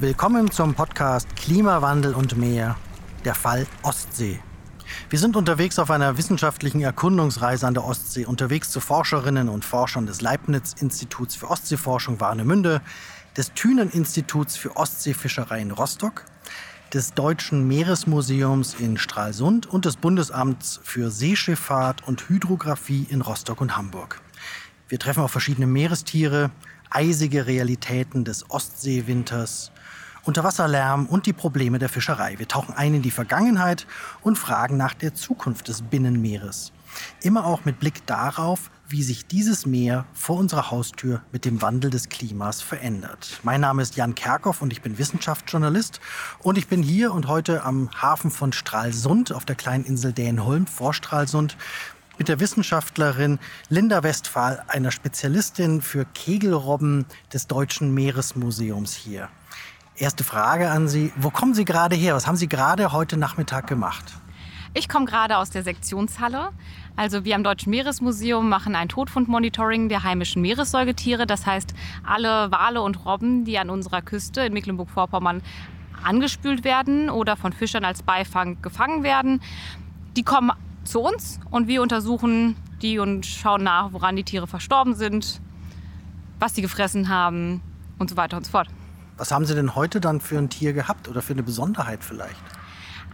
Willkommen zum Podcast Klimawandel und mehr, der Fall Ostsee. Wir sind unterwegs auf einer wissenschaftlichen Erkundungsreise an der Ostsee, unterwegs zu Forscherinnen und Forschern des Leibniz-Instituts für Ostseeforschung Warnemünde, des Thünen-Instituts für Ostseefischerei in Rostock, des Deutschen Meeresmuseums in Stralsund und des Bundesamts für Seeschifffahrt und Hydrographie in Rostock und Hamburg. Wir treffen auf verschiedene Meerestiere, eisige Realitäten des Ostseewinters, Unterwasserlärm und die Probleme der Fischerei. Wir tauchen ein in die Vergangenheit und fragen nach der Zukunft des Binnenmeeres. Immer auch mit Blick darauf, wie sich dieses Meer vor unserer Haustür mit dem Wandel des Klimas verändert. Mein Name ist Jan Kerkhoff und ich bin Wissenschaftsjournalist und ich bin hier und heute am Hafen von Stralsund auf der kleinen Insel Dänholm vor Stralsund mit der Wissenschaftlerin Linda Westphal, einer Spezialistin für Kegelrobben des Deutschen Meeresmuseums hier. Erste Frage an Sie. Wo kommen Sie gerade her? Was haben Sie gerade heute Nachmittag gemacht? Ich komme gerade aus der Sektionshalle. Also wir am Deutschen Meeresmuseum machen ein Todfundmonitoring der heimischen Meeressäugetiere. Das heißt, alle Wale und Robben, die an unserer Küste in Mecklenburg-Vorpommern angespült werden oder von Fischern als Beifang gefangen werden, die kommen zu uns und wir untersuchen die und schauen nach, woran die Tiere verstorben sind, was sie gefressen haben und so weiter und so fort. Was haben Sie denn heute dann für ein Tier gehabt oder für eine Besonderheit vielleicht?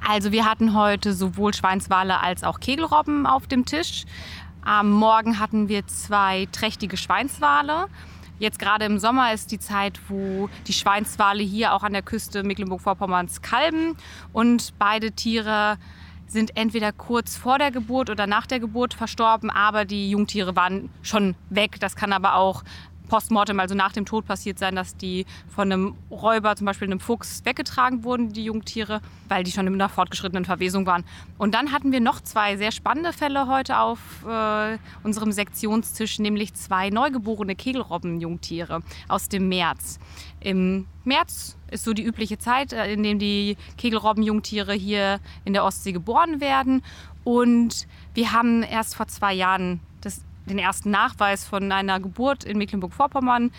Also wir hatten heute sowohl Schweinswale als auch Kegelrobben auf dem Tisch. Am Morgen hatten wir zwei trächtige Schweinswale. Jetzt gerade im Sommer ist die Zeit, wo die Schweinswale hier auch an der Küste Mecklenburg-Vorpommerns kalben. Und beide Tiere sind entweder kurz vor der Geburt oder nach der Geburt verstorben, aber die Jungtiere waren schon weg. Das kann aber auch postmortem, also nach dem Tod passiert sein, dass die von einem Räuber, zum Beispiel einem Fuchs, weggetragen wurden, die Jungtiere, weil die schon in einer fortgeschrittenen Verwesung waren. Und dann hatten wir noch zwei sehr spannende Fälle heute auf äh, unserem Sektionstisch, nämlich zwei neugeborene Kegelrobben-Jungtiere aus dem März. Im März ist so die übliche Zeit, äh, in dem die Kegelrobben-Jungtiere hier in der Ostsee geboren werden. Und wir haben erst vor zwei Jahren das den ersten Nachweis von einer Geburt in Mecklenburg-Vorpommern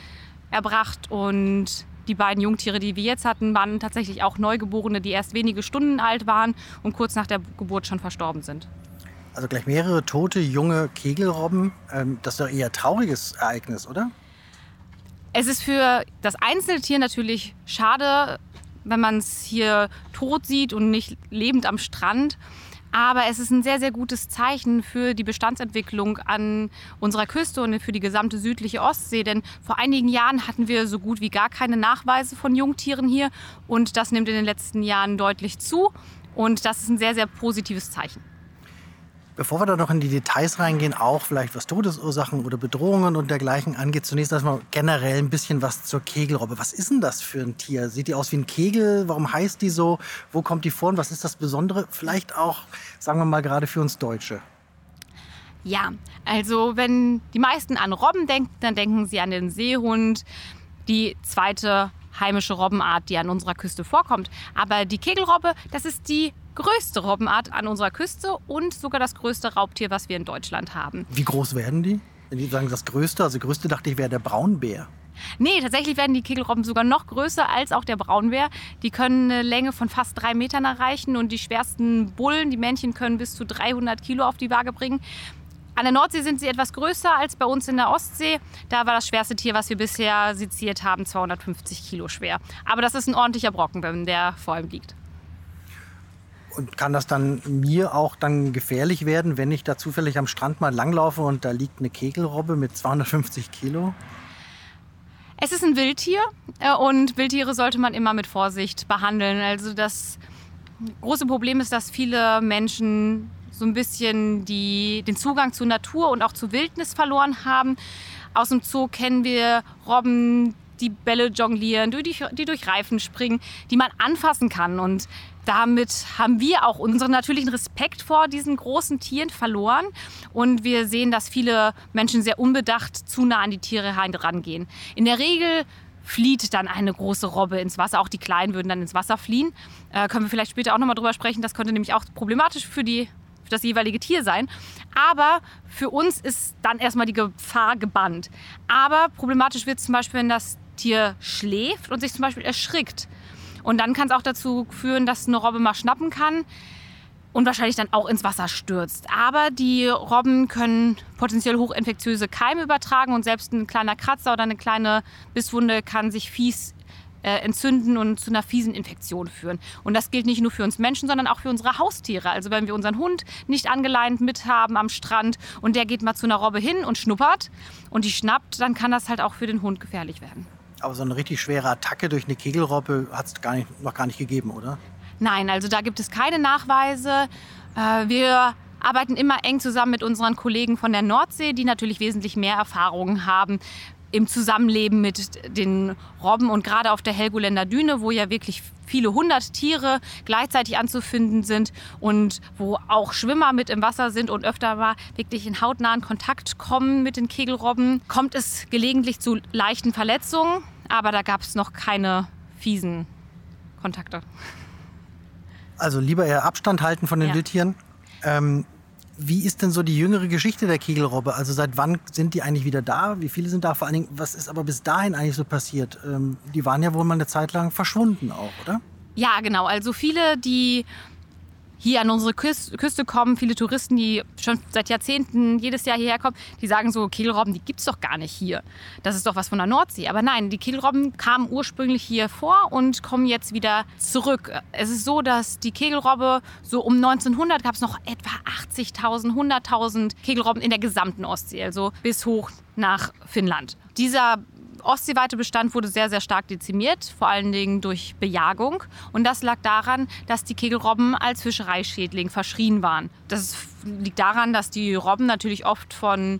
erbracht und die beiden Jungtiere, die wir jetzt hatten, waren tatsächlich auch Neugeborene, die erst wenige Stunden alt waren und kurz nach der Geburt schon verstorben sind. Also gleich mehrere tote junge Kegelrobben. Ähm, das ist doch eher ein trauriges Ereignis, oder? Es ist für das einzelne Tier natürlich schade, wenn man es hier tot sieht und nicht lebend am Strand. Aber es ist ein sehr, sehr gutes Zeichen für die Bestandsentwicklung an unserer Küste und für die gesamte südliche Ostsee. Denn vor einigen Jahren hatten wir so gut wie gar keine Nachweise von Jungtieren hier. Und das nimmt in den letzten Jahren deutlich zu. Und das ist ein sehr, sehr positives Zeichen. Bevor wir da noch in die Details reingehen, auch vielleicht was Todesursachen oder Bedrohungen und dergleichen angeht, zunächst erstmal generell ein bisschen was zur Kegelrobbe. Was ist denn das für ein Tier? Sieht die aus wie ein Kegel? Warum heißt die so? Wo kommt die vor und was ist das Besondere? Vielleicht auch, sagen wir mal, gerade für uns Deutsche. Ja, also wenn die meisten an Robben denken, dann denken sie an den Seehund, die zweite heimische Robbenart, die an unserer Küste vorkommt. Aber die Kegelrobbe, das ist die größte Robbenart an unserer Küste und sogar das größte Raubtier, was wir in Deutschland haben. Wie groß werden die? Wenn die sagen das größte, also größte dachte ich wäre der Braunbär. Nee, tatsächlich werden die Kegelrobben sogar noch größer als auch der Braunbär. Die können eine Länge von fast drei Metern erreichen und die schwersten Bullen, die Männchen, können bis zu 300 Kilo auf die Waage bringen. An der Nordsee sind sie etwas größer als bei uns in der Ostsee. Da war das schwerste Tier, was wir bisher seziert haben, 250 Kilo schwer. Aber das ist ein ordentlicher Brocken, wenn der vor allem liegt. Und kann das dann mir auch dann gefährlich werden, wenn ich da zufällig am Strand mal langlaufe und da liegt eine Kegelrobbe mit 250 Kilo? Es ist ein Wildtier äh, und Wildtiere sollte man immer mit Vorsicht behandeln. Also das große Problem ist, dass viele Menschen so ein bisschen die, den Zugang zur Natur und auch zur Wildnis verloren haben. Aus dem Zoo kennen wir Robben, die Bälle jonglieren, die, die durch Reifen springen, die man anfassen kann. Und damit haben wir auch unseren natürlichen Respekt vor diesen großen Tieren verloren. Und wir sehen, dass viele Menschen sehr unbedacht zu nah an die Tiere herangehen. In der Regel flieht dann eine große Robbe ins Wasser. Auch die Kleinen würden dann ins Wasser fliehen. Äh, können wir vielleicht später auch nochmal drüber sprechen. Das könnte nämlich auch problematisch für die für das jeweilige Tier sein. Aber für uns ist dann erstmal die Gefahr gebannt. Aber problematisch wird es zum Beispiel, wenn das Tier schläft und sich zum Beispiel erschrickt. Und dann kann es auch dazu führen, dass eine Robbe mal schnappen kann und wahrscheinlich dann auch ins Wasser stürzt. Aber die Robben können potenziell hochinfektiöse Keime übertragen und selbst ein kleiner Kratzer oder eine kleine Bisswunde kann sich fies äh, entzünden und zu einer fiesen Infektion führen. Und das gilt nicht nur für uns Menschen, sondern auch für unsere Haustiere. Also wenn wir unseren Hund nicht angeleint mithaben am Strand und der geht mal zu einer Robbe hin und schnuppert und die schnappt, dann kann das halt auch für den Hund gefährlich werden. Aber so eine richtig schwere Attacke durch eine Kegelrobbe hat es noch gar nicht gegeben, oder? Nein, also da gibt es keine Nachweise. Äh, wir arbeiten immer eng zusammen mit unseren Kollegen von der Nordsee, die natürlich wesentlich mehr Erfahrungen haben im Zusammenleben mit den Robben und gerade auf der Helgoländer Düne, wo ja wirklich viele hundert Tiere gleichzeitig anzufinden sind und wo auch Schwimmer mit im Wasser sind und öfter mal wirklich in hautnahen Kontakt kommen mit den Kegelrobben, kommt es gelegentlich zu leichten Verletzungen, aber da gab es noch keine fiesen Kontakte. Also lieber eher Abstand halten von den ja. Wildtieren. Ähm, wie ist denn so die jüngere Geschichte der Kegelrobbe? Also seit wann sind die eigentlich wieder da? Wie viele sind da? Vor allen Dingen, was ist aber bis dahin eigentlich so passiert? Ähm, die waren ja wohl mal eine Zeit lang verschwunden auch, oder? Ja, genau. Also viele, die hier an unsere Küste kommen, viele Touristen, die schon seit Jahrzehnten jedes Jahr hierher kommen, die sagen so, Kehlrobben, die gibt es doch gar nicht hier. Das ist doch was von der Nordsee. Aber nein, die Kehlrobben kamen ursprünglich hier vor und kommen jetzt wieder zurück. Es ist so, dass die Kegelrobbe so um 1900 gab es noch etwa 80.000, 100.000 Kegelrobben in der gesamten Ostsee, also bis hoch nach Finnland. Dieser ostseeweite Bestand wurde sehr, sehr stark dezimiert, vor allen Dingen durch Bejagung. Und das lag daran, dass die Kegelrobben als Fischereischädling verschrien waren. Das liegt daran, dass die Robben natürlich oft von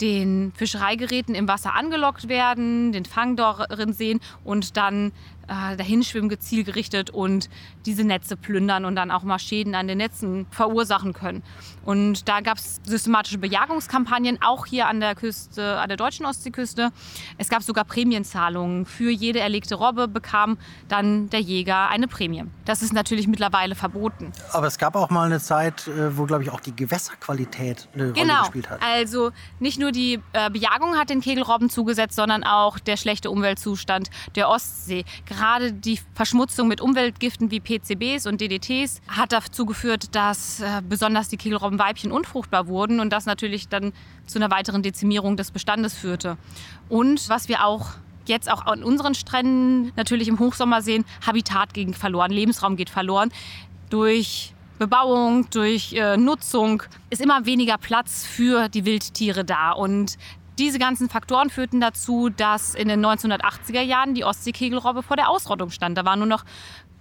den Fischereigeräten im Wasser angelockt werden, den Fang darin sehen und dann äh, dahinschwimmen gezielgerichtet und diese Netze plündern und dann auch mal Schäden an den Netzen verursachen können. Und da gab es systematische Bejagungskampagnen, auch hier an der Küste, an der deutschen Ostseeküste. Es gab sogar Prämienzahlungen. Für jede erlegte Robbe bekam dann der Jäger eine Prämie. Das ist natürlich mittlerweile verboten. Aber es gab auch mal eine Zeit, äh, wo, glaube ich, auch die Gewässerqualität eine genau. Rolle gespielt hat. Also nicht nur die äh, Bejagung hat den Kegelrobben zugesetzt, sondern auch der schlechte Umweltzustand der Ostsee gerade die Verschmutzung mit Umweltgiften wie PCBs und DDTs hat dazu geführt, dass äh, besonders die Kegelrobbenweibchen unfruchtbar wurden und das natürlich dann zu einer weiteren Dezimierung des Bestandes führte. Und was wir auch jetzt auch an unseren Stränden natürlich im Hochsommer sehen, Habitat geht verloren, Lebensraum geht verloren. Durch Bebauung, durch äh, Nutzung ist immer weniger Platz für die Wildtiere da. Und diese ganzen Faktoren führten dazu, dass in den 1980er Jahren die Ostseekegelrobbe vor der Ausrottung stand. Da waren nur noch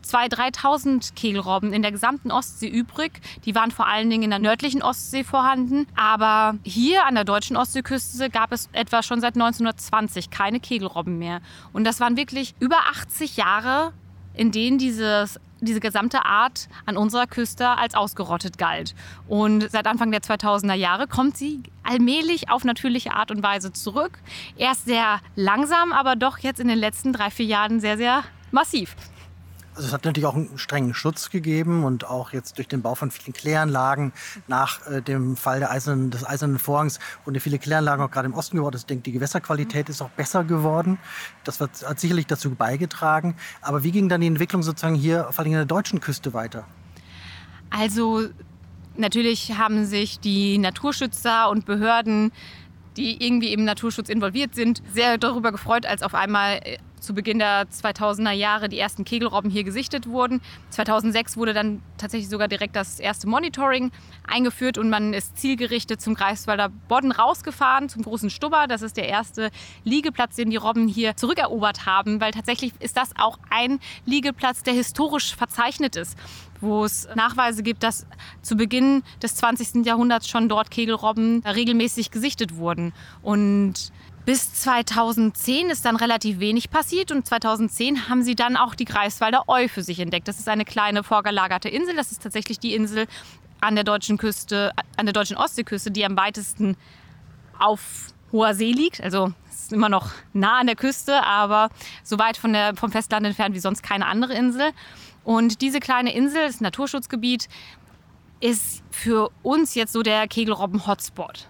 2.000, 3.000 Kegelrobben in der gesamten Ostsee übrig. Die waren vor allen Dingen in der nördlichen Ostsee vorhanden. Aber hier an der deutschen Ostseeküste gab es etwa schon seit 1920 keine Kegelrobben mehr. Und das waren wirklich über 80 Jahre, in denen dieses diese gesamte Art an unserer Küste als ausgerottet galt. Und seit Anfang der 2000er Jahre kommt sie allmählich auf natürliche Art und Weise zurück. Erst sehr langsam, aber doch jetzt in den letzten drei, vier Jahren sehr, sehr massiv. Also es hat natürlich auch einen strengen Schutz gegeben und auch jetzt durch den Bau von vielen Kläranlagen nach äh, dem Fall der eisernen, des Eisernen Vorhangs wurden viele Kläranlagen auch gerade im Osten gebaut. Ich denke, die Gewässerqualität ist auch besser geworden. Das hat sicherlich dazu beigetragen. Aber wie ging dann die Entwicklung sozusagen hier vor allem an der deutschen Küste weiter? Also natürlich haben sich die Naturschützer und Behörden die irgendwie im Naturschutz involviert sind, sehr darüber gefreut, als auf einmal äh, zu Beginn der 2000er Jahre die ersten Kegelrobben hier gesichtet wurden. 2006 wurde dann tatsächlich sogar direkt das erste Monitoring eingeführt und man ist zielgerichtet zum Greifswalder Bodden rausgefahren, zum großen Stubber. Das ist der erste Liegeplatz, den die Robben hier zurückerobert haben, weil tatsächlich ist das auch ein Liegeplatz, der historisch verzeichnet ist wo es Nachweise gibt, dass zu Beginn des 20. Jahrhunderts schon dort Kegelrobben regelmäßig gesichtet wurden. Und bis 2010 ist dann relativ wenig passiert und 2010 haben sie dann auch die Greifswalder Eu für sich entdeckt. Das ist eine kleine vorgelagerte Insel. Das ist tatsächlich die Insel an der deutschen Küste, an der deutschen Ostseeküste, die am weitesten auf hoher See liegt. Also es ist immer noch nah an der Küste, aber so weit von der, vom Festland entfernt wie sonst keine andere Insel. Und diese kleine Insel, das Naturschutzgebiet, ist für uns jetzt so der Kegelrobben-Hotspot.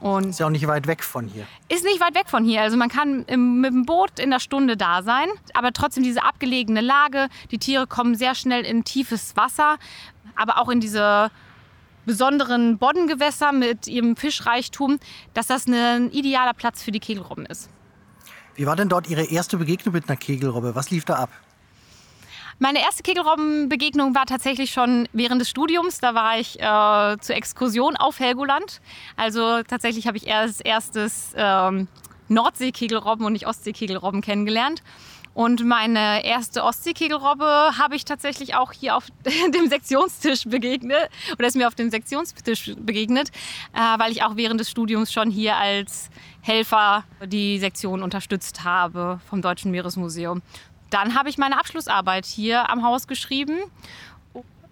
Und ist ja auch nicht weit weg von hier. Ist nicht weit weg von hier. Also man kann im, mit dem Boot in der Stunde da sein, aber trotzdem diese abgelegene Lage. Die Tiere kommen sehr schnell in tiefes Wasser, aber auch in diese besonderen Boddengewässer mit ihrem Fischreichtum, dass das ein idealer Platz für die Kegelrobben ist. Wie war denn dort Ihre erste Begegnung mit einer Kegelrobbe? Was lief da ab? Meine erste Kegelrobbenbegegnung war tatsächlich schon während des Studiums. Da war ich äh, zur Exkursion auf Helgoland. Also tatsächlich habe ich erst erstes ähm, Nordsee-Kegelrobben und nicht Ostsee-Kegelrobben kennengelernt. Und meine erste Ostseekegelrobbe habe ich tatsächlich auch hier auf dem Sektionstisch begegnet oder ist mir auf dem Sektionstisch begegnet, äh, weil ich auch während des Studiums schon hier als Helfer die Sektion unterstützt habe vom Deutschen Meeresmuseum. Dann habe ich meine Abschlussarbeit hier am Haus geschrieben,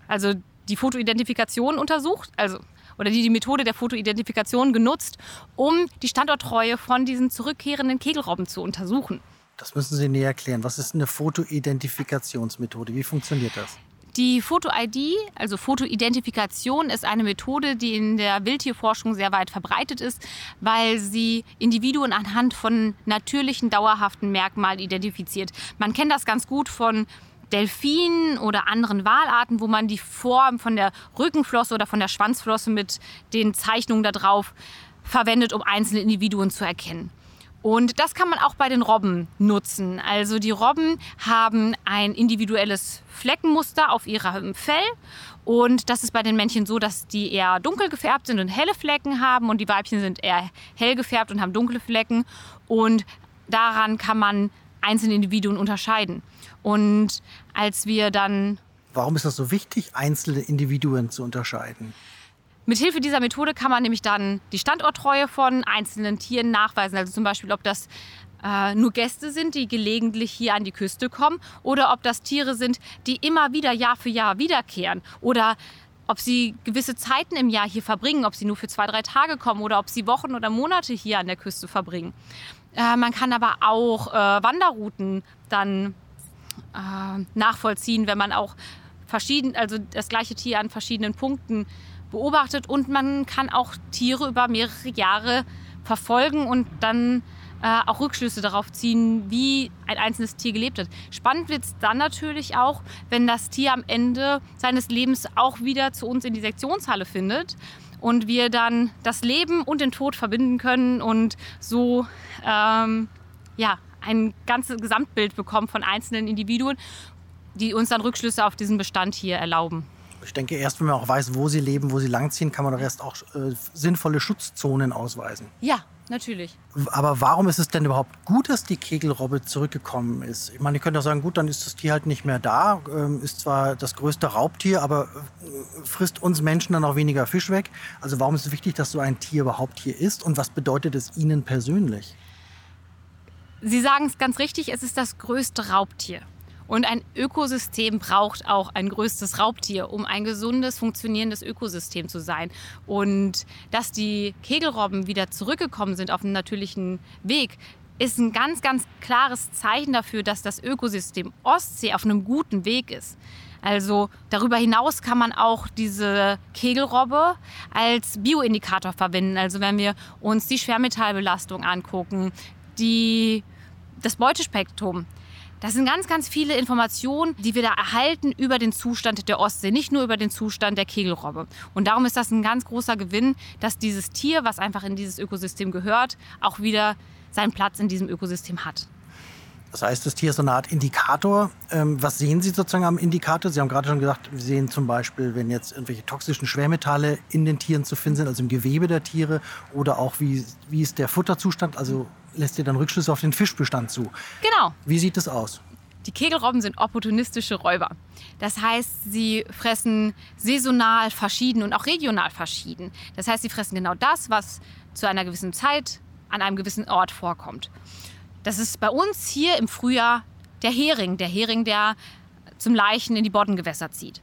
also die Fotoidentifikation untersucht, also oder die, die Methode der Fotoidentifikation genutzt, um die Standorttreue von diesen zurückkehrenden Kegelrobben zu untersuchen. Das müssen Sie näher erklären. Was ist eine Fotoidentifikationsmethode? Wie funktioniert das? Die Foto-ID, also Fotoidentifikation, ist eine Methode, die in der Wildtierforschung sehr weit verbreitet ist, weil sie Individuen anhand von natürlichen, dauerhaften Merkmalen identifiziert. Man kennt das ganz gut von Delfinen oder anderen Walarten, wo man die Form von der Rückenflosse oder von der Schwanzflosse mit den Zeichnungen darauf verwendet, um einzelne Individuen zu erkennen. Und das kann man auch bei den Robben nutzen. Also die Robben haben ein individuelles Fleckenmuster auf ihrem Fell. Und das ist bei den Männchen so, dass die eher dunkel gefärbt sind und helle Flecken haben. Und die Weibchen sind eher hell gefärbt und haben dunkle Flecken. Und daran kann man einzelne Individuen unterscheiden. Und als wir dann. Warum ist das so wichtig, einzelne Individuen zu unterscheiden? Mithilfe dieser Methode kann man nämlich dann die Standorttreue von einzelnen Tieren nachweisen. Also zum Beispiel, ob das äh, nur Gäste sind, die gelegentlich hier an die Küste kommen, oder ob das Tiere sind, die immer wieder Jahr für Jahr wiederkehren. Oder ob sie gewisse Zeiten im Jahr hier verbringen, ob sie nur für zwei, drei Tage kommen oder ob sie Wochen oder Monate hier an der Küste verbringen. Äh, man kann aber auch äh, Wanderrouten dann äh, nachvollziehen, wenn man auch verschieden, also das gleiche Tier an verschiedenen Punkten beobachtet und man kann auch Tiere über mehrere Jahre verfolgen und dann äh, auch Rückschlüsse darauf ziehen, wie ein einzelnes Tier gelebt hat. Spannend wird es dann natürlich auch, wenn das Tier am Ende seines Lebens auch wieder zu uns in die Sektionshalle findet und wir dann das Leben und den Tod verbinden können und so ähm, ja, ein ganzes Gesamtbild bekommen von einzelnen Individuen, die uns dann Rückschlüsse auf diesen Bestand hier erlauben. Ich denke, erst wenn man auch weiß, wo sie leben, wo sie langziehen, kann man doch erst auch äh, sinnvolle Schutzzonen ausweisen. Ja, natürlich. Aber warum ist es denn überhaupt gut, dass die Kegelrobbe zurückgekommen ist? Ich meine, ihr könnt doch sagen, gut, dann ist das Tier halt nicht mehr da, ähm, ist zwar das größte Raubtier, aber äh, frisst uns Menschen dann auch weniger Fisch weg. Also warum ist es wichtig, dass so ein Tier überhaupt hier ist und was bedeutet es Ihnen persönlich? Sie sagen es ganz richtig, es ist das größte Raubtier. Und ein Ökosystem braucht auch ein größtes Raubtier, um ein gesundes, funktionierendes Ökosystem zu sein. Und dass die Kegelrobben wieder zurückgekommen sind auf den natürlichen Weg, ist ein ganz, ganz klares Zeichen dafür, dass das Ökosystem Ostsee auf einem guten Weg ist. Also darüber hinaus kann man auch diese Kegelrobbe als Bioindikator verwenden. Also wenn wir uns die Schwermetallbelastung angucken, die, das Beutespektrum, das sind ganz, ganz viele Informationen, die wir da erhalten über den Zustand der Ostsee, nicht nur über den Zustand der Kegelrobbe. Und darum ist das ein ganz großer Gewinn, dass dieses Tier, was einfach in dieses Ökosystem gehört, auch wieder seinen Platz in diesem Ökosystem hat. Das heißt, das Tier ist so eine Art Indikator. Ähm, was sehen Sie sozusagen am Indikator? Sie haben gerade schon gesagt, wir sehen zum Beispiel, wenn jetzt irgendwelche toxischen Schwermetalle in den Tieren zu finden sind, also im Gewebe der Tiere, oder auch wie, wie ist der Futterzustand, also lässt ihr dann Rückschlüsse auf den Fischbestand zu. Genau. Wie sieht das aus? Die Kegelrobben sind opportunistische Räuber. Das heißt, sie fressen saisonal verschieden und auch regional verschieden. Das heißt, sie fressen genau das, was zu einer gewissen Zeit an einem gewissen Ort vorkommt. Das ist bei uns hier im Frühjahr der Hering, der Hering, der zum Leichen in die Boddengewässer zieht.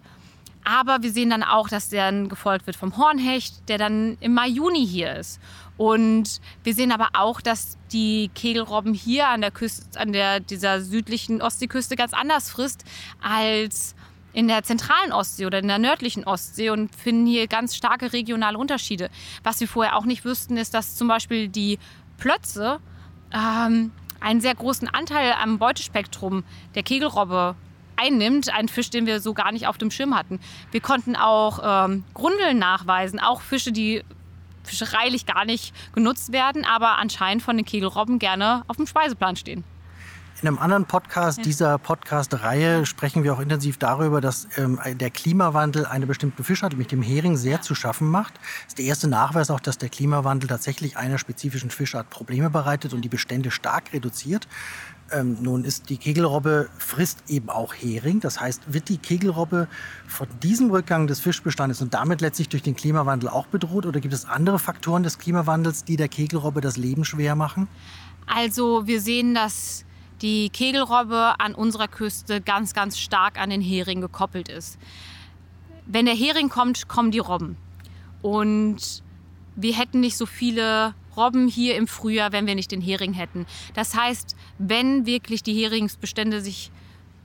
Aber wir sehen dann auch, dass der dann gefolgt wird vom Hornhecht, der dann im Mai, Juni hier ist. Und wir sehen aber auch, dass die Kegelrobben hier an der Küste, an der, dieser südlichen Ostseeküste ganz anders frisst als in der zentralen Ostsee oder in der nördlichen Ostsee und finden hier ganz starke regionale Unterschiede. Was wir vorher auch nicht wüssten, ist, dass zum Beispiel die Plötze ähm, einen sehr großen Anteil am Beutespektrum der Kegelrobbe einnimmt. Ein Fisch, den wir so gar nicht auf dem Schirm hatten. Wir konnten auch ähm, Grundeln nachweisen, auch Fische, die fischereilich gar nicht genutzt werden, aber anscheinend von den Kegelrobben gerne auf dem Speiseplan stehen. In einem anderen Podcast dieser Podcast-Reihe sprechen wir auch intensiv darüber, dass ähm, der Klimawandel eine bestimmte Fischart, nämlich dem Hering, sehr zu schaffen macht. Das ist der erste Nachweis auch, dass der Klimawandel tatsächlich einer spezifischen Fischart Probleme bereitet und die Bestände stark reduziert. Ähm, nun ist die Kegelrobbe frisst eben auch Hering. Das heißt, wird die Kegelrobbe von diesem Rückgang des Fischbestandes und damit letztlich durch den Klimawandel auch bedroht? Oder gibt es andere Faktoren des Klimawandels, die der Kegelrobbe das Leben schwer machen? Also wir sehen, dass die Kegelrobbe an unserer Küste ganz, ganz stark an den Hering gekoppelt ist. Wenn der Hering kommt, kommen die Robben. Und wir hätten nicht so viele Robben hier im Frühjahr, wenn wir nicht den Hering hätten. Das heißt, wenn wirklich die Heringsbestände sich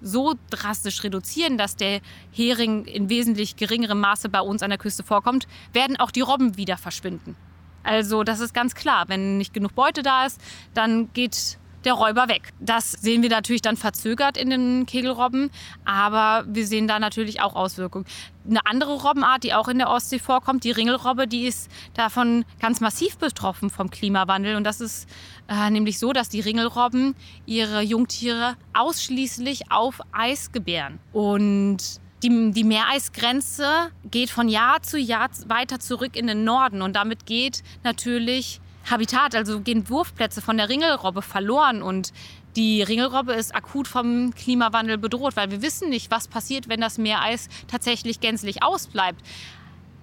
so drastisch reduzieren, dass der Hering in wesentlich geringerem Maße bei uns an der Küste vorkommt, werden auch die Robben wieder verschwinden. Also das ist ganz klar. Wenn nicht genug Beute da ist, dann geht der Räuber weg. Das sehen wir natürlich dann verzögert in den Kegelrobben, aber wir sehen da natürlich auch Auswirkungen. Eine andere Robbenart, die auch in der Ostsee vorkommt, die Ringelrobbe, die ist davon ganz massiv betroffen vom Klimawandel. Und das ist äh, nämlich so, dass die Ringelrobben ihre Jungtiere ausschließlich auf Eis gebären. Und die, die, Meereisgrenze geht von Jahr zu Jahr weiter zurück in den Norden und damit geht natürlich Habitat, also gehen Wurfplätze von der Ringelrobbe verloren und die Ringelrobbe ist akut vom Klimawandel bedroht, weil wir wissen nicht, was passiert, wenn das Meereis tatsächlich gänzlich ausbleibt.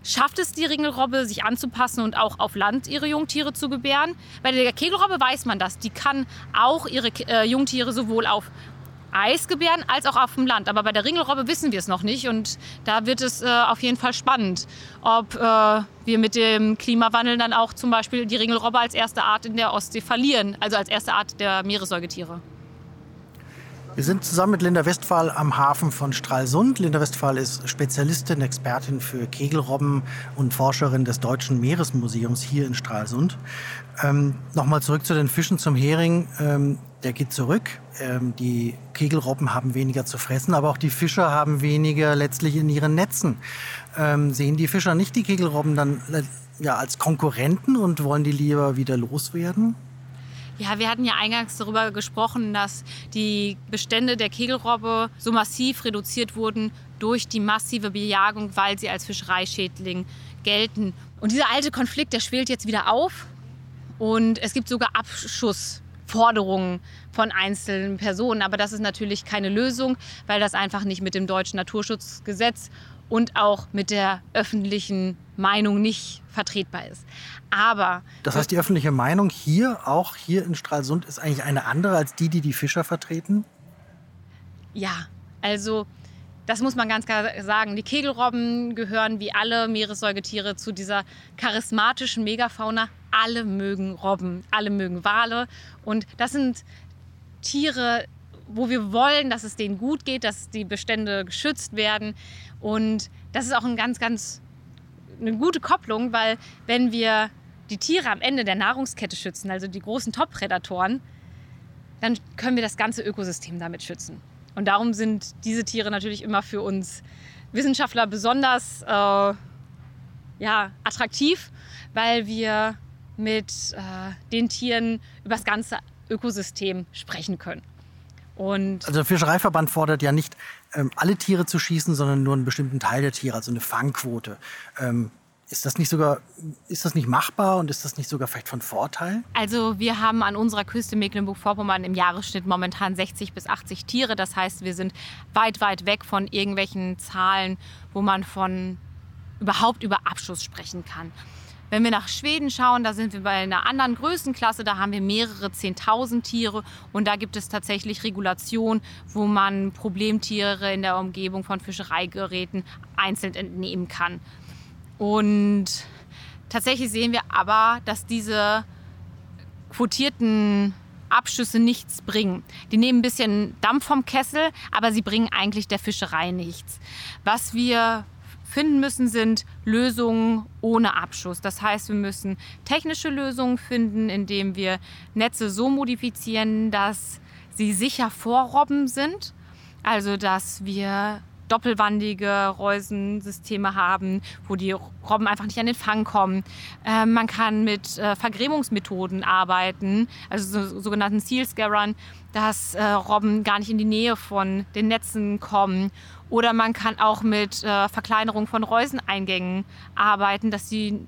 Schafft es die Ringelrobbe, sich anzupassen und auch auf Land ihre Jungtiere zu gebären? Bei der Kegelrobbe weiß man das. Die kann auch ihre äh, Jungtiere sowohl auf Eisgebären als auch auf dem Land. Aber bei der Ringelrobbe wissen wir es noch nicht und da wird es äh, auf jeden Fall spannend, ob äh, wir mit dem Klimawandel dann auch zum Beispiel die Ringelrobbe als erste Art in der Ostsee verlieren, also als erste Art der Meeressäugetiere. Wir sind zusammen mit Linda Westphal am Hafen von Stralsund. Linda Westphal ist Spezialistin, Expertin für Kegelrobben und Forscherin des Deutschen Meeresmuseums hier in Stralsund. Ähm, Nochmal zurück zu den Fischen zum Hering. Ähm, der geht zurück. Ähm, die Kegelrobben haben weniger zu fressen, aber auch die Fischer haben weniger letztlich in ihren Netzen. Ähm, sehen die Fischer nicht die Kegelrobben dann äh, ja, als Konkurrenten und wollen die lieber wieder loswerden? Ja, wir hatten ja eingangs darüber gesprochen, dass die Bestände der Kegelrobbe so massiv reduziert wurden durch die massive Bejagung, weil sie als Fischereischädling gelten. Und dieser alte Konflikt, der schwelt jetzt wieder auf. Und es gibt sogar Abschussforderungen von einzelnen Personen. Aber das ist natürlich keine Lösung, weil das einfach nicht mit dem deutschen Naturschutzgesetz und auch mit der öffentlichen Meinung nicht vertretbar ist. Aber das heißt, die öffentliche Meinung hier, auch hier in Stralsund, ist eigentlich eine andere als die, die die Fischer vertreten? Ja, also das muss man ganz klar sagen. Die Kegelrobben gehören wie alle Meeressäugetiere zu dieser charismatischen Megafauna. Alle mögen Robben, alle mögen Wale. Und das sind Tiere, wo wir wollen, dass es denen gut geht, dass die Bestände geschützt werden. Und das ist auch ein ganz, ganz eine gute Kopplung, weil wenn wir die Tiere am Ende der Nahrungskette schützen, also die großen Top-Prädatoren, dann können wir das ganze Ökosystem damit schützen. Und darum sind diese Tiere natürlich immer für uns Wissenschaftler besonders äh, ja, attraktiv, weil wir mit äh, den Tieren über das ganze Ökosystem sprechen können. Und also der Fischereiverband fordert ja nicht, ähm, alle Tiere zu schießen, sondern nur einen bestimmten Teil der Tiere, also eine Fangquote. Ähm, ist das nicht sogar, ist das nicht machbar und ist das nicht sogar vielleicht von Vorteil? Also wir haben an unserer Küste Mecklenburg-Vorpommern im Jahresschnitt momentan 60 bis 80 Tiere. Das heißt, wir sind weit, weit weg von irgendwelchen Zahlen, wo man von überhaupt über Abschuss sprechen kann. Wenn wir nach Schweden schauen, da sind wir bei einer anderen Größenklasse, da haben wir mehrere 10.000 Tiere und da gibt es tatsächlich Regulation, wo man Problemtiere in der Umgebung von Fischereigeräten einzeln entnehmen kann. Und tatsächlich sehen wir aber, dass diese quotierten Abschüsse nichts bringen. Die nehmen ein bisschen Dampf vom Kessel, aber sie bringen eigentlich der Fischerei nichts. Was wir finden müssen, sind Lösungen ohne Abschuss. Das heißt, wir müssen technische Lösungen finden, indem wir Netze so modifizieren, dass sie sicher vor Robben sind. Also, dass wir doppelwandige Reusensysteme haben, wo die Robben einfach nicht an den Fang kommen. Äh, man kann mit äh, Vergrämungsmethoden arbeiten, also so, sogenannten Seal Scarern, dass äh, Robben gar nicht in die Nähe von den Netzen kommen. Oder man kann auch mit äh, Verkleinerung von Reuseneingängen arbeiten, dass die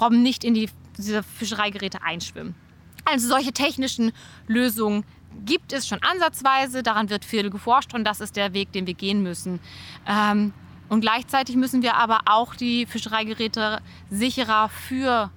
Robben nicht in die, diese Fischereigeräte einschwimmen. Also solche technischen Lösungen gibt es schon ansatzweise, daran wird viel geforscht und das ist der Weg, den wir gehen müssen. Ähm, und gleichzeitig müssen wir aber auch die Fischereigeräte sicherer für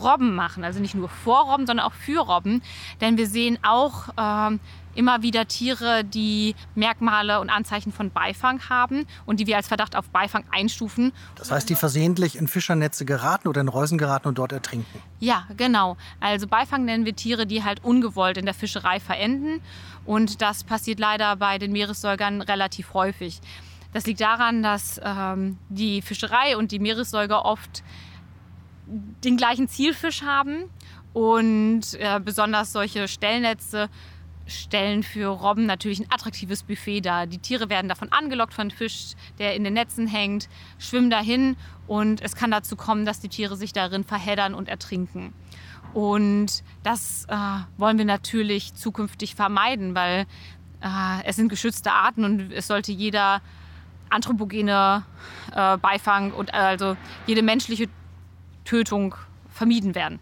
Robben machen. Also nicht nur vor Robben, sondern auch für Robben. Denn wir sehen auch ähm, immer wieder Tiere, die Merkmale und Anzeichen von Beifang haben und die wir als Verdacht auf Beifang einstufen. Das heißt, die versehentlich in Fischernetze geraten oder in Reusen geraten und dort ertrinken. Ja, genau. Also Beifang nennen wir Tiere, die halt ungewollt in der Fischerei verenden. Und das passiert leider bei den Meeressäugern relativ häufig. Das liegt daran, dass ähm, die Fischerei und die Meeressäuger oft den gleichen Zielfisch haben und äh, besonders solche Stellnetze stellen für Robben natürlich ein attraktives Buffet dar. Die Tiere werden davon angelockt von Fisch, der in den Netzen hängt, schwimmen dahin und es kann dazu kommen, dass die Tiere sich darin verheddern und ertrinken. Und das äh, wollen wir natürlich zukünftig vermeiden, weil äh, es sind geschützte Arten und es sollte jeder anthropogene äh, Beifang und also jede menschliche Tötung vermieden werden.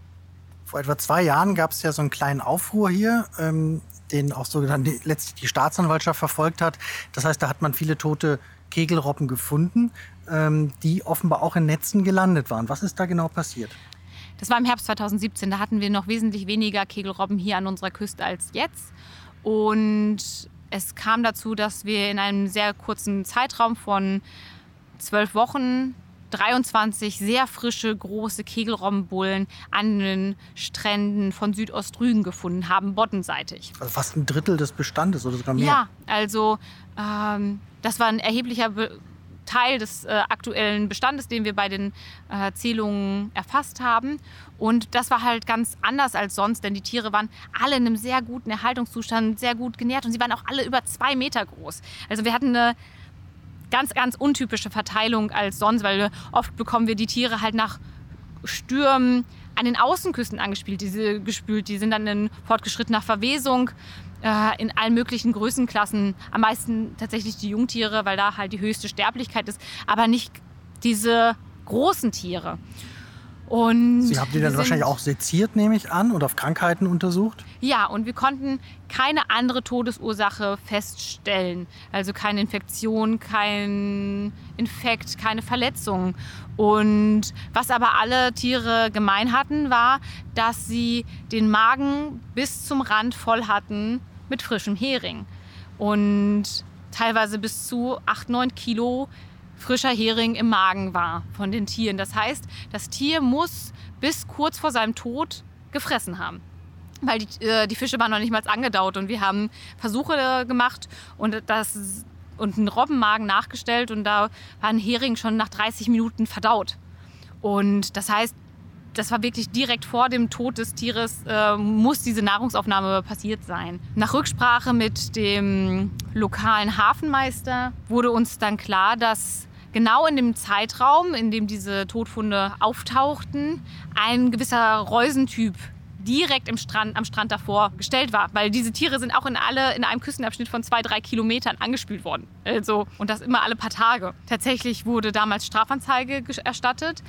Vor etwa zwei Jahren gab es ja so einen kleinen Aufruhr hier. Ähm, den auch so dann die, letztlich die Staatsanwaltschaft verfolgt hat. Das heißt, da hat man viele tote Kegelrobben gefunden, ähm, die offenbar auch in Netzen gelandet waren. Was ist da genau passiert? Das war im Herbst 2017. Da hatten wir noch wesentlich weniger Kegelrobben hier an unserer Küste als jetzt. Und es kam dazu, dass wir in einem sehr kurzen Zeitraum von zwölf Wochen 23 sehr frische, große Kegelrobbenbullen an den Stränden von Südostrügen gefunden haben, bottenseitig. Also fast ein Drittel des Bestandes oder sogar mehr? Ja, also ähm, das war ein erheblicher Be Teil des äh, aktuellen Bestandes, den wir bei den äh, Zählungen erfasst haben. Und das war halt ganz anders als sonst, denn die Tiere waren alle in einem sehr guten Erhaltungszustand, sehr gut genährt und sie waren auch alle über zwei Meter groß. Also wir hatten eine ganz, ganz untypische Verteilung als sonst, weil oft bekommen wir die Tiere halt nach Stürmen an den Außenküsten angespielt, diese gespült. Die sind dann in fortgeschrittener Verwesung äh, in allen möglichen Größenklassen. Am meisten tatsächlich die Jungtiere, weil da halt die höchste Sterblichkeit ist, aber nicht diese großen Tiere. Und Sie haben die dann wahrscheinlich auch seziert, nehme ich an, und auf Krankheiten untersucht? Ja, und wir konnten keine andere Todesursache feststellen. Also keine Infektion, kein Infekt, keine Verletzung. Und was aber alle Tiere gemein hatten, war, dass sie den Magen bis zum Rand voll hatten mit frischem Hering. Und teilweise bis zu 8, 9 Kilo frischer Hering im Magen war von den Tieren. Das heißt, das Tier muss bis kurz vor seinem Tod gefressen haben. Weil die, äh, die Fische waren noch nicht mal angedaut und wir haben Versuche äh, gemacht und das und einen Robbenmagen nachgestellt und da war ein Hering schon nach 30 Minuten verdaut. Und das heißt, das war wirklich direkt vor dem Tod des Tieres, äh, muss diese Nahrungsaufnahme passiert sein. Nach Rücksprache mit dem lokalen Hafenmeister wurde uns dann klar, dass genau in dem Zeitraum, in dem diese Todfunde auftauchten, ein gewisser Reusentyp direkt im Strand, am Strand davor gestellt war. Weil diese Tiere sind auch in alle in einem Küstenabschnitt von zwei, drei Kilometern angespült worden. Also, und das immer alle paar Tage. Tatsächlich wurde damals Strafanzeige erstattet,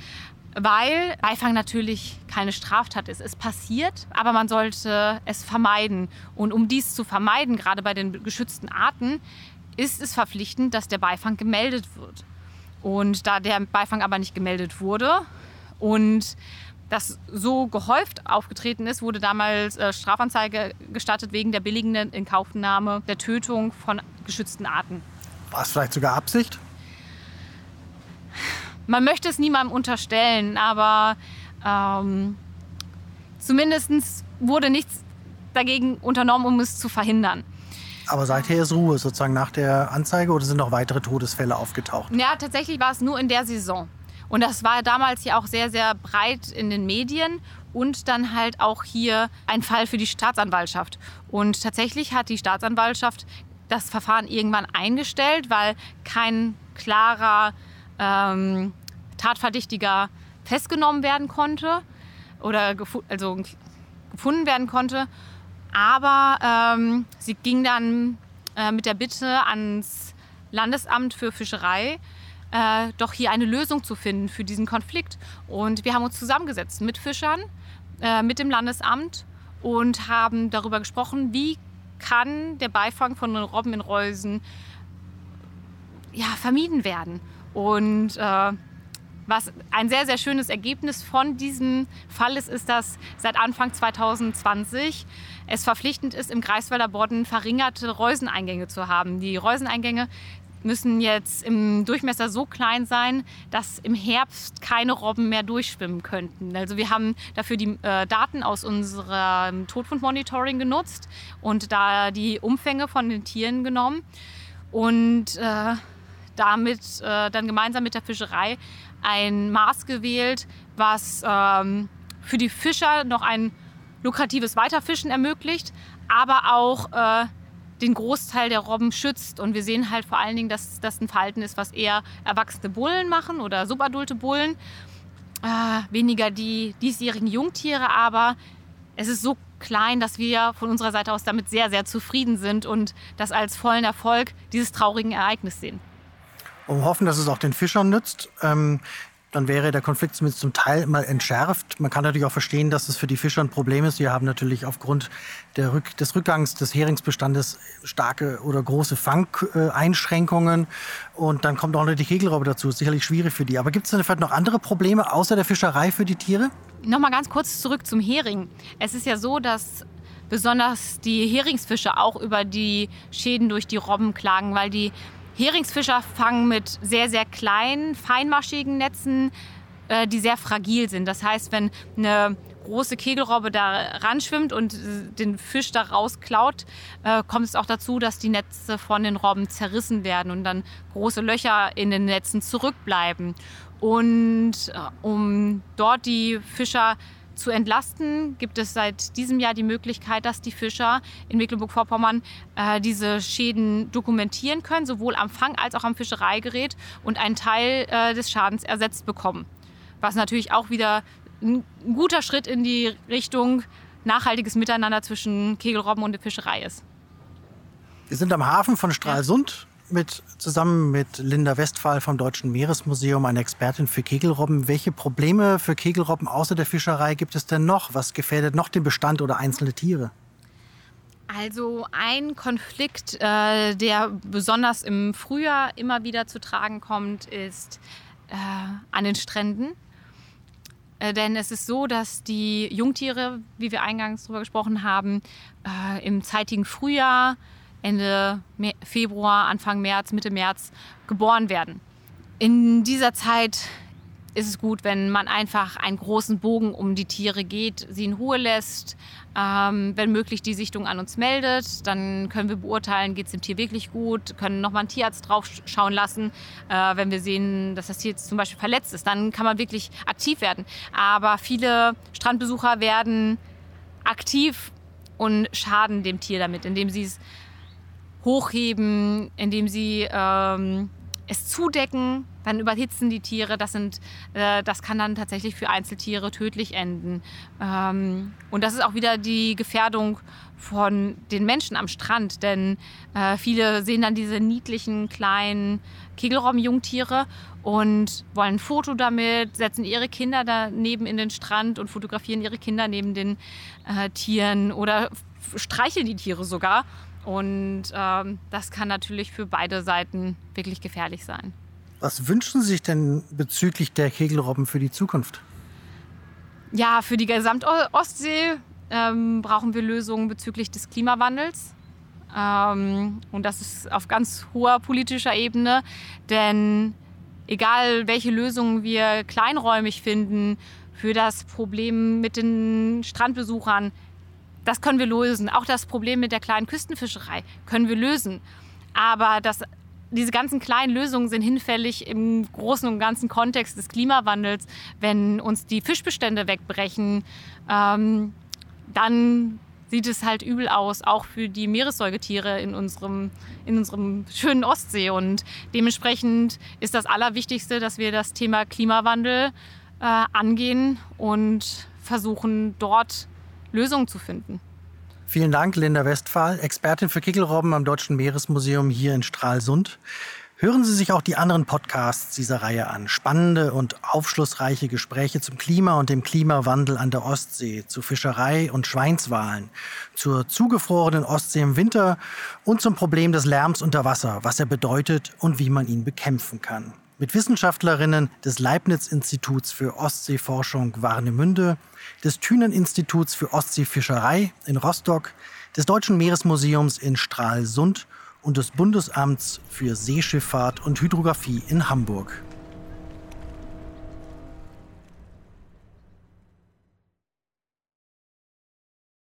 weil Beifang natürlich keine Straftat ist. Es passiert, aber man sollte es vermeiden. Und um dies zu vermeiden, gerade bei den geschützten Arten, ist es verpflichtend, dass der Beifang gemeldet wird. Und da der Beifang aber nicht gemeldet wurde und das so gehäuft aufgetreten ist, wurde damals äh, Strafanzeige gestattet wegen der billigenden Inkaufnahme der Tötung von geschützten Arten. War es vielleicht sogar Absicht? Man möchte es niemandem unterstellen, aber ähm, zumindest wurde nichts dagegen unternommen, um es zu verhindern. Aber seither ist Ruhe sozusagen nach der Anzeige oder sind noch weitere Todesfälle aufgetaucht? Ja, tatsächlich war es nur in der Saison. Und das war damals ja auch sehr, sehr breit in den Medien und dann halt auch hier ein Fall für die Staatsanwaltschaft. Und tatsächlich hat die Staatsanwaltschaft das Verfahren irgendwann eingestellt, weil kein klarer ähm, Tatverdächtiger festgenommen werden konnte oder gefu also gefunden werden konnte. Aber ähm, sie ging dann äh, mit der Bitte ans Landesamt für Fischerei, äh, doch hier eine Lösung zu finden für diesen Konflikt. Und wir haben uns zusammengesetzt mit Fischern, äh, mit dem Landesamt und haben darüber gesprochen, wie kann der Beifang von Robben in Reusen ja, vermieden werden. Und äh, was ein sehr, sehr schönes Ergebnis von diesem Fall ist, ist, dass seit Anfang 2020 es verpflichtend ist, im Greifswalder Bodden verringerte Reuseneingänge zu haben. Die Reuseneingänge müssen jetzt im Durchmesser so klein sein, dass im Herbst keine Robben mehr durchschwimmen könnten. Also wir haben dafür die äh, Daten aus unserem Todfundmonitoring genutzt und da die Umfänge von den Tieren genommen und äh, damit äh, dann gemeinsam mit der Fischerei ein Maß gewählt, was ähm, für die Fischer noch ein lukratives Weiterfischen ermöglicht, aber auch äh, den Großteil der Robben schützt. Und wir sehen halt vor allen Dingen, dass das ein Verhalten ist, was eher erwachsene Bullen machen oder subadulte Bullen. Äh, weniger die diesjährigen Jungtiere, aber es ist so klein, dass wir von unserer Seite aus damit sehr, sehr zufrieden sind und das als vollen Erfolg dieses traurigen Ereignisses sehen. Und hoffen, dass es auch den Fischern nützt. Ähm, dann wäre der Konflikt zumindest zum Teil mal entschärft. Man kann natürlich auch verstehen, dass es für die Fischer ein Problem ist. Wir haben natürlich aufgrund Rück des Rückgangs des Heringsbestandes starke oder große Fangeinschränkungen. Und dann kommt auch noch die Kegelrobbe dazu. Ist sicherlich schwierig für die. Aber gibt es vielleicht noch andere Probleme außer der Fischerei für die Tiere? Nochmal ganz kurz zurück zum Hering. Es ist ja so, dass besonders die Heringsfische auch über die Schäden durch die Robben klagen, weil die Heringsfischer fangen mit sehr, sehr kleinen, feinmaschigen Netzen, äh, die sehr fragil sind. Das heißt, wenn eine große Kegelrobbe da ranschwimmt und den Fisch da rausklaut, äh, kommt es auch dazu, dass die Netze von den Robben zerrissen werden und dann große Löcher in den Netzen zurückbleiben. Und äh, um dort die Fischer zu entlasten, gibt es seit diesem Jahr die Möglichkeit, dass die Fischer in Mecklenburg-Vorpommern äh, diese Schäden dokumentieren können, sowohl am Fang als auch am Fischereigerät und einen Teil äh, des Schadens ersetzt bekommen. Was natürlich auch wieder ein guter Schritt in die Richtung nachhaltiges Miteinander zwischen Kegelrobben und der Fischerei ist. Wir sind am Hafen von Stralsund mit, zusammen mit Linda Westphal vom Deutschen Meeresmuseum, eine Expertin für Kegelrobben. Welche Probleme für Kegelrobben außer der Fischerei gibt es denn noch? Was gefährdet noch den Bestand oder einzelne Tiere? Also ein Konflikt, äh, der besonders im Frühjahr immer wieder zu tragen kommt, ist äh, an den Stränden. Äh, denn es ist so, dass die Jungtiere, wie wir eingangs darüber gesprochen haben, äh, im zeitigen Frühjahr Ende Februar, Anfang März, Mitte März geboren werden. In dieser Zeit ist es gut, wenn man einfach einen großen Bogen um die Tiere geht, sie in Ruhe lässt, ähm, wenn möglich die Sichtung an uns meldet. Dann können wir beurteilen, geht es dem Tier wirklich gut, können nochmal einen Tierarzt drauf schauen lassen. Äh, wenn wir sehen, dass das Tier jetzt zum Beispiel verletzt ist, dann kann man wirklich aktiv werden. Aber viele Strandbesucher werden aktiv und schaden dem Tier damit, indem sie es hochheben, indem sie ähm, es zudecken, dann überhitzen die Tiere. Das, sind, äh, das kann dann tatsächlich für Einzeltiere tödlich enden. Ähm, und das ist auch wieder die Gefährdung von den Menschen am Strand, denn äh, viele sehen dann diese niedlichen kleinen Kegelrobbenjungtiere und wollen ein Foto damit, setzen ihre Kinder daneben in den Strand und fotografieren ihre Kinder neben den äh, Tieren oder streicheln die Tiere sogar. Und ähm, das kann natürlich für beide Seiten wirklich gefährlich sein. Was wünschen Sie sich denn bezüglich der Kegelrobben für die Zukunft? Ja, für die Gesamtostsee ähm, brauchen wir Lösungen bezüglich des Klimawandels. Ähm, und das ist auf ganz hoher politischer Ebene. Denn egal welche Lösungen wir kleinräumig finden für das Problem mit den Strandbesuchern, das können wir lösen. Auch das Problem mit der kleinen Küstenfischerei können wir lösen. Aber das, diese ganzen kleinen Lösungen sind hinfällig im großen und ganzen Kontext des Klimawandels. Wenn uns die Fischbestände wegbrechen, ähm, dann sieht es halt übel aus, auch für die Meeressäugetiere in unserem, in unserem schönen Ostsee. Und dementsprechend ist das Allerwichtigste, dass wir das Thema Klimawandel äh, angehen und versuchen, dort Lösungen zu finden. Vielen Dank, Linda Westphal, Expertin für Kickelrobben am Deutschen Meeresmuseum hier in Stralsund. Hören Sie sich auch die anderen Podcasts dieser Reihe an. Spannende und aufschlussreiche Gespräche zum Klima und dem Klimawandel an der Ostsee, zu Fischerei und Schweinswahlen, zur zugefrorenen Ostsee im Winter und zum Problem des Lärms unter Wasser, was er bedeutet und wie man ihn bekämpfen kann. Mit Wissenschaftlerinnen des Leibniz-Instituts für Ostseeforschung Warnemünde, des Thünen-Instituts für Ostseefischerei in Rostock, des Deutschen Meeresmuseums in Stralsund und des Bundesamts für Seeschifffahrt und Hydrographie in Hamburg.